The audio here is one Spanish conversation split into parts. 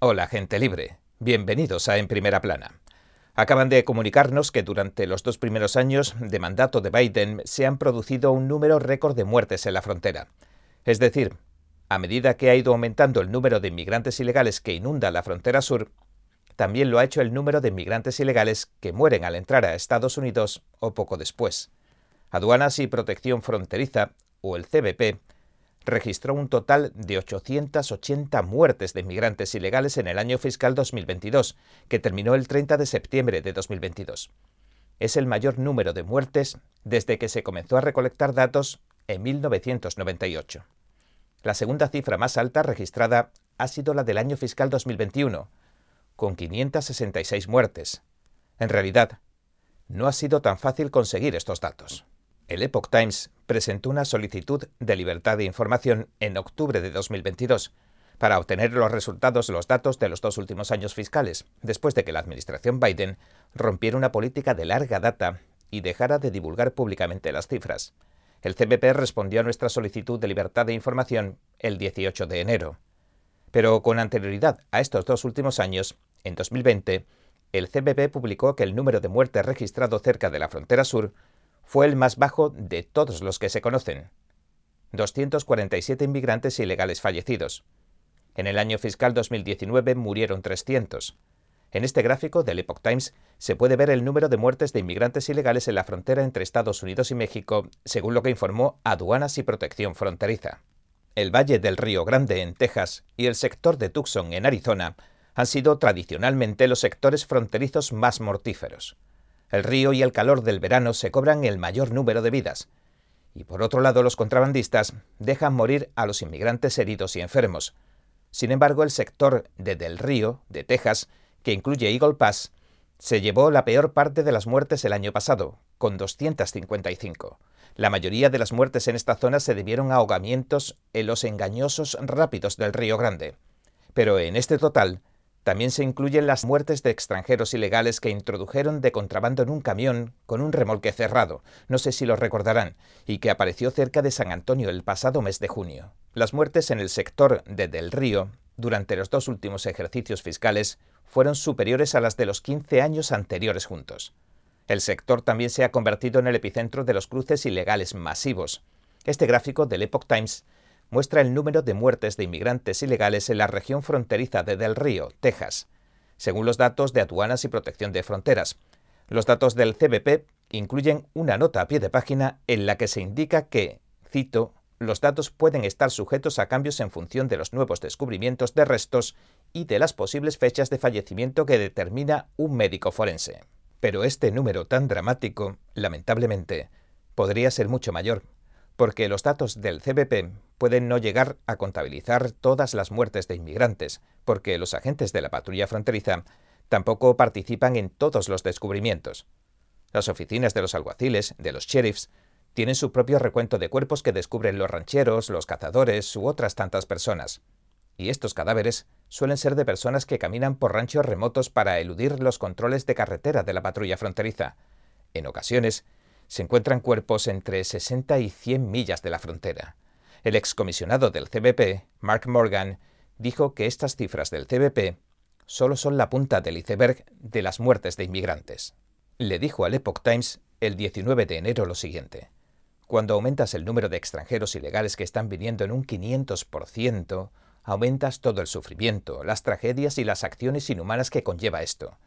Hola, gente libre. Bienvenidos a En Primera Plana. Acaban de comunicarnos que durante los dos primeros años de mandato de Biden se han producido un número récord de muertes en la frontera. Es decir, a medida que ha ido aumentando el número de inmigrantes ilegales que inunda la frontera sur, también lo ha hecho el número de inmigrantes ilegales que mueren al entrar a Estados Unidos o poco después. Aduanas y Protección Fronteriza, o el CBP, registró un total de 880 muertes de inmigrantes ilegales en el año fiscal 2022, que terminó el 30 de septiembre de 2022. Es el mayor número de muertes desde que se comenzó a recolectar datos en 1998. La segunda cifra más alta registrada ha sido la del año fiscal 2021, con 566 muertes. En realidad, no ha sido tan fácil conseguir estos datos. El Epoch Times presentó una solicitud de libertad de información en octubre de 2022 para obtener los resultados de los datos de los dos últimos años fiscales, después de que la administración Biden rompiera una política de larga data y dejara de divulgar públicamente las cifras. El CBP respondió a nuestra solicitud de libertad de información el 18 de enero. Pero con anterioridad a estos dos últimos años, en 2020, el CBP publicó que el número de muertes registrado cerca de la frontera sur fue el más bajo de todos los que se conocen. 247 inmigrantes ilegales fallecidos. En el año fiscal 2019 murieron 300. En este gráfico del Epoch Times se puede ver el número de muertes de inmigrantes ilegales en la frontera entre Estados Unidos y México, según lo que informó Aduanas y Protección Fronteriza. El Valle del Río Grande en Texas y el sector de Tucson en Arizona han sido tradicionalmente los sectores fronterizos más mortíferos. El río y el calor del verano se cobran el mayor número de vidas. Y por otro lado, los contrabandistas dejan morir a los inmigrantes heridos y enfermos. Sin embargo, el sector de Del Río, de Texas, que incluye Eagle Pass, se llevó la peor parte de las muertes el año pasado, con 255. La mayoría de las muertes en esta zona se debieron a ahogamientos en los engañosos rápidos del Río Grande. Pero en este total también se incluyen las muertes de extranjeros ilegales que introdujeron de contrabando en un camión con un remolque cerrado, no sé si lo recordarán, y que apareció cerca de San Antonio el pasado mes de junio. Las muertes en el sector de Del Río durante los dos últimos ejercicios fiscales fueron superiores a las de los 15 años anteriores juntos. El sector también se ha convertido en el epicentro de los cruces ilegales masivos. Este gráfico del Epoch Times muestra el número de muertes de inmigrantes ilegales en la región fronteriza de Del Río, Texas, según los datos de Aduanas y Protección de Fronteras. Los datos del CBP incluyen una nota a pie de página en la que se indica que, cito, los datos pueden estar sujetos a cambios en función de los nuevos descubrimientos de restos y de las posibles fechas de fallecimiento que determina un médico forense. Pero este número tan dramático, lamentablemente, podría ser mucho mayor, porque los datos del CBP pueden no llegar a contabilizar todas las muertes de inmigrantes, porque los agentes de la patrulla fronteriza tampoco participan en todos los descubrimientos. Las oficinas de los alguaciles, de los sheriffs, tienen su propio recuento de cuerpos que descubren los rancheros, los cazadores u otras tantas personas. Y estos cadáveres suelen ser de personas que caminan por ranchos remotos para eludir los controles de carretera de la patrulla fronteriza. En ocasiones, se encuentran cuerpos entre 60 y 100 millas de la frontera. El excomisionado del CBP, Mark Morgan, dijo que estas cifras del CBP solo son la punta del iceberg de las muertes de inmigrantes. Le dijo al Epoch Times el 19 de enero lo siguiente. Cuando aumentas el número de extranjeros ilegales que están viniendo en un 500%, aumentas todo el sufrimiento, las tragedias y las acciones inhumanas que conlleva esto.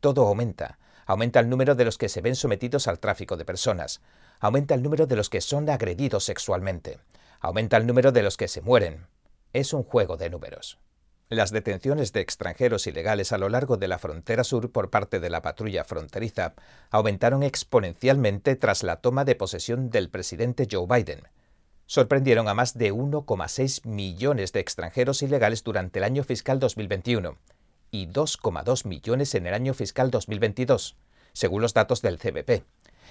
Todo aumenta. Aumenta el número de los que se ven sometidos al tráfico de personas. Aumenta el número de los que son agredidos sexualmente. Aumenta el número de los que se mueren. Es un juego de números. Las detenciones de extranjeros ilegales a lo largo de la frontera sur por parte de la patrulla fronteriza aumentaron exponencialmente tras la toma de posesión del presidente Joe Biden. Sorprendieron a más de 1,6 millones de extranjeros ilegales durante el año fiscal 2021 y 2,2 millones en el año fiscal 2022, según los datos del CBP.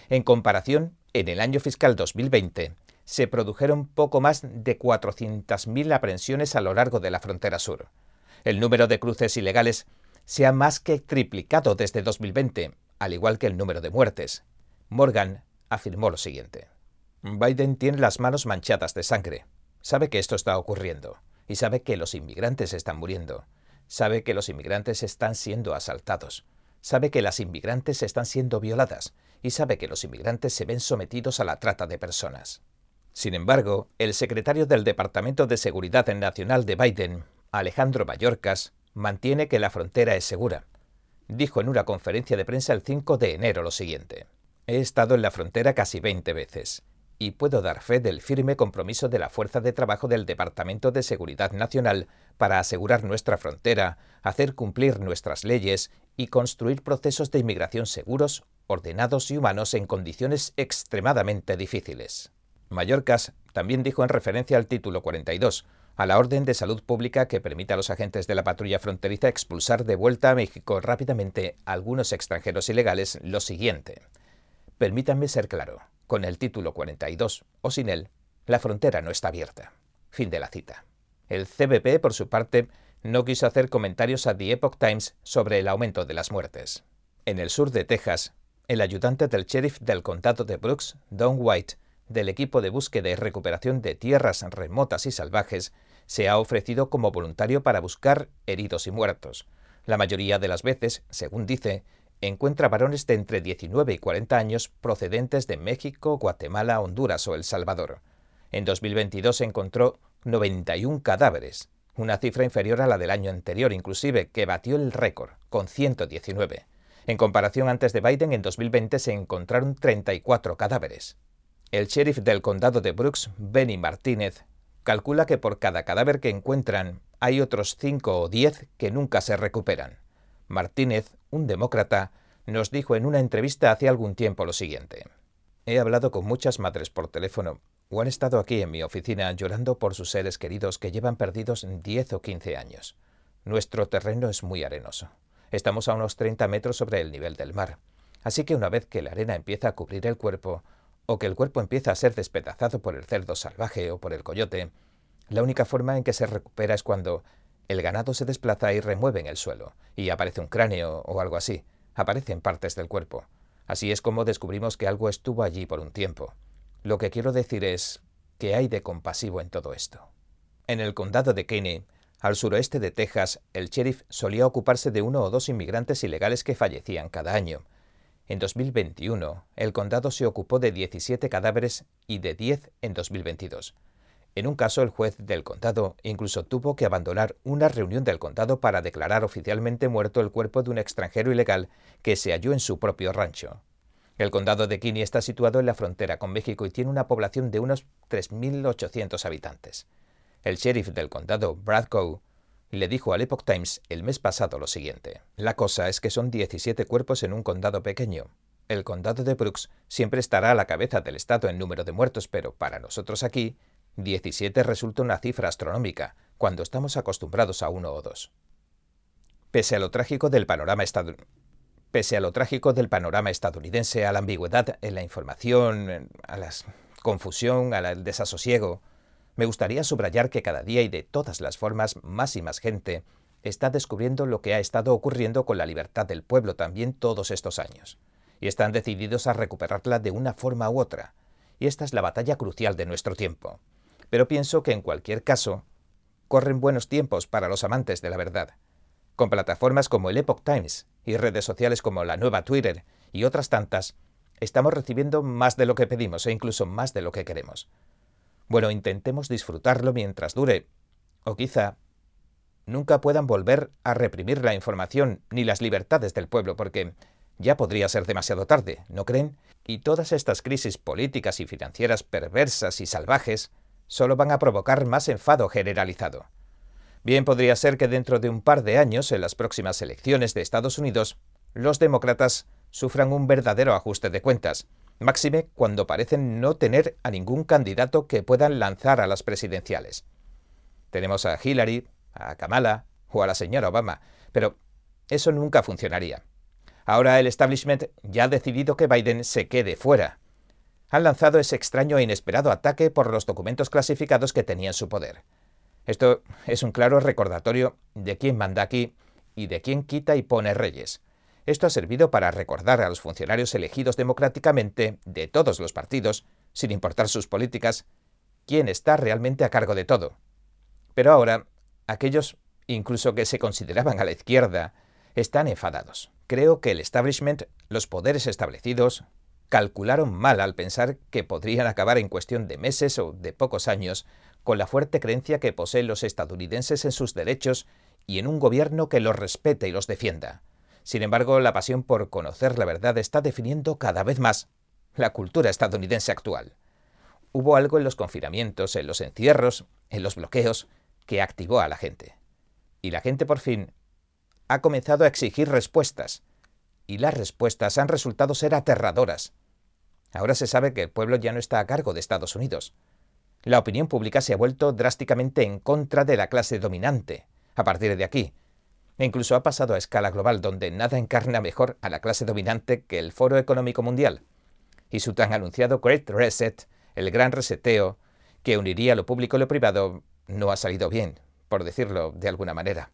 En comparación, en el año fiscal 2020 se produjeron poco más de 400.000 aprehensiones a lo largo de la frontera sur. El número de cruces ilegales se ha más que triplicado desde 2020, al igual que el número de muertes. Morgan afirmó lo siguiente. Biden tiene las manos manchadas de sangre. Sabe que esto está ocurriendo y sabe que los inmigrantes están muriendo. Sabe que los inmigrantes están siendo asaltados, sabe que las inmigrantes están siendo violadas y sabe que los inmigrantes se ven sometidos a la trata de personas. Sin embargo, el secretario del Departamento de Seguridad Nacional de Biden, Alejandro Mayorkas, mantiene que la frontera es segura. Dijo en una conferencia de prensa el 5 de enero lo siguiente. He estado en la frontera casi 20 veces y puedo dar fe del firme compromiso de la Fuerza de Trabajo del Departamento de Seguridad Nacional para asegurar nuestra frontera, hacer cumplir nuestras leyes y construir procesos de inmigración seguros, ordenados y humanos en condiciones extremadamente difíciles. Mallorcas también dijo en referencia al título 42, a la orden de salud pública que permite a los agentes de la patrulla fronteriza expulsar de vuelta a México rápidamente a algunos extranjeros ilegales lo siguiente. Permítanme ser claro, con el título 42 o sin él, la frontera no está abierta. Fin de la cita. El CBP, por su parte, no quiso hacer comentarios a The Epoch Times sobre el aumento de las muertes. En el sur de Texas, el ayudante del sheriff del condado de Brooks, Don White, del equipo de búsqueda y recuperación de tierras remotas y salvajes, se ha ofrecido como voluntario para buscar heridos y muertos. La mayoría de las veces, según dice, encuentra varones de entre 19 y 40 años procedentes de México, Guatemala, Honduras o El Salvador. En 2022 se encontró 91 cadáveres, una cifra inferior a la del año anterior, inclusive, que batió el récord, con 119. En comparación antes de Biden, en 2020 se encontraron 34 cadáveres. El sheriff del condado de Brooks, Benny Martínez, calcula que por cada cadáver que encuentran hay otros 5 o 10 que nunca se recuperan. Martínez, un demócrata, nos dijo en una entrevista hace algún tiempo lo siguiente. He hablado con muchas madres por teléfono o han estado aquí en mi oficina llorando por sus seres queridos que llevan perdidos 10 o 15 años. Nuestro terreno es muy arenoso. Estamos a unos 30 metros sobre el nivel del mar. Así que una vez que la arena empieza a cubrir el cuerpo, o que el cuerpo empieza a ser despedazado por el cerdo salvaje o por el coyote, la única forma en que se recupera es cuando el ganado se desplaza y remueve en el suelo, y aparece un cráneo o algo así, aparecen partes del cuerpo. Así es como descubrimos que algo estuvo allí por un tiempo. Lo que quiero decir es que hay de compasivo en todo esto. En el condado de Kenny, al suroeste de Texas, el sheriff solía ocuparse de uno o dos inmigrantes ilegales que fallecían cada año. En 2021, el condado se ocupó de 17 cadáveres y de 10 en 2022. En un caso, el juez del condado incluso tuvo que abandonar una reunión del condado para declarar oficialmente muerto el cuerpo de un extranjero ilegal que se halló en su propio rancho. El condado de Kinney está situado en la frontera con México y tiene una población de unos 3.800 habitantes. El sheriff del condado, Brad Coe, le dijo al Epoch Times el mes pasado lo siguiente. La cosa es que son 17 cuerpos en un condado pequeño. El condado de Brooks siempre estará a la cabeza del estado en número de muertos, pero para nosotros aquí 17 resulta una cifra astronómica, cuando estamos acostumbrados a uno o dos. Pese a lo trágico del panorama Pese a lo del panorama estadounidense, a la ambigüedad en la información, a la confusión, al desasosiego, me gustaría subrayar que cada día y de todas las formas más y más gente está descubriendo lo que ha estado ocurriendo con la libertad del pueblo también todos estos años, y están decididos a recuperarla de una forma u otra, y esta es la batalla crucial de nuestro tiempo pero pienso que en cualquier caso, corren buenos tiempos para los amantes de la verdad. Con plataformas como el Epoch Times y redes sociales como la nueva Twitter y otras tantas, estamos recibiendo más de lo que pedimos e incluso más de lo que queremos. Bueno, intentemos disfrutarlo mientras dure, o quizá nunca puedan volver a reprimir la información ni las libertades del pueblo, porque ya podría ser demasiado tarde, ¿no creen? Y todas estas crisis políticas y financieras perversas y salvajes solo van a provocar más enfado generalizado. Bien podría ser que dentro de un par de años, en las próximas elecciones de Estados Unidos, los demócratas sufran un verdadero ajuste de cuentas, máxime cuando parecen no tener a ningún candidato que puedan lanzar a las presidenciales. Tenemos a Hillary, a Kamala o a la señora Obama, pero eso nunca funcionaría. Ahora el establishment ya ha decidido que Biden se quede fuera, han lanzado ese extraño e inesperado ataque por los documentos clasificados que tenía en su poder. Esto es un claro recordatorio de quién manda aquí y de quién quita y pone reyes. Esto ha servido para recordar a los funcionarios elegidos democráticamente de todos los partidos, sin importar sus políticas, quién está realmente a cargo de todo. Pero ahora, aquellos incluso que se consideraban a la izquierda, están enfadados. Creo que el establishment, los poderes establecidos, calcularon mal al pensar que podrían acabar en cuestión de meses o de pocos años con la fuerte creencia que poseen los estadounidenses en sus derechos y en un gobierno que los respete y los defienda. Sin embargo, la pasión por conocer la verdad está definiendo cada vez más la cultura estadounidense actual. Hubo algo en los confinamientos, en los encierros, en los bloqueos, que activó a la gente. Y la gente por fin ha comenzado a exigir respuestas. Y las respuestas han resultado ser aterradoras. Ahora se sabe que el pueblo ya no está a cargo de Estados Unidos. La opinión pública se ha vuelto drásticamente en contra de la clase dominante. A partir de aquí, e incluso ha pasado a escala global, donde nada encarna mejor a la clase dominante que el Foro Económico Mundial. Y su tan anunciado Great Reset, el gran reseteo, que uniría lo público y lo privado, no ha salido bien, por decirlo de alguna manera.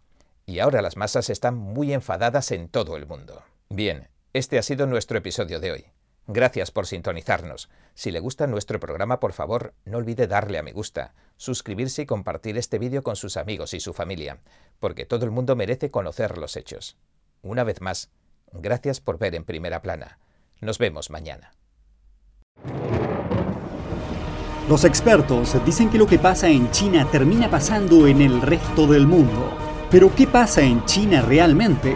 Y ahora las masas están muy enfadadas en todo el mundo. Bien, este ha sido nuestro episodio de hoy. Gracias por sintonizarnos. Si le gusta nuestro programa, por favor, no olvide darle a me gusta, suscribirse y compartir este vídeo con sus amigos y su familia, porque todo el mundo merece conocer los hechos. Una vez más, gracias por ver en primera plana. Nos vemos mañana. Los expertos dicen que lo que pasa en China termina pasando en el resto del mundo. Pero ¿qué pasa en China realmente?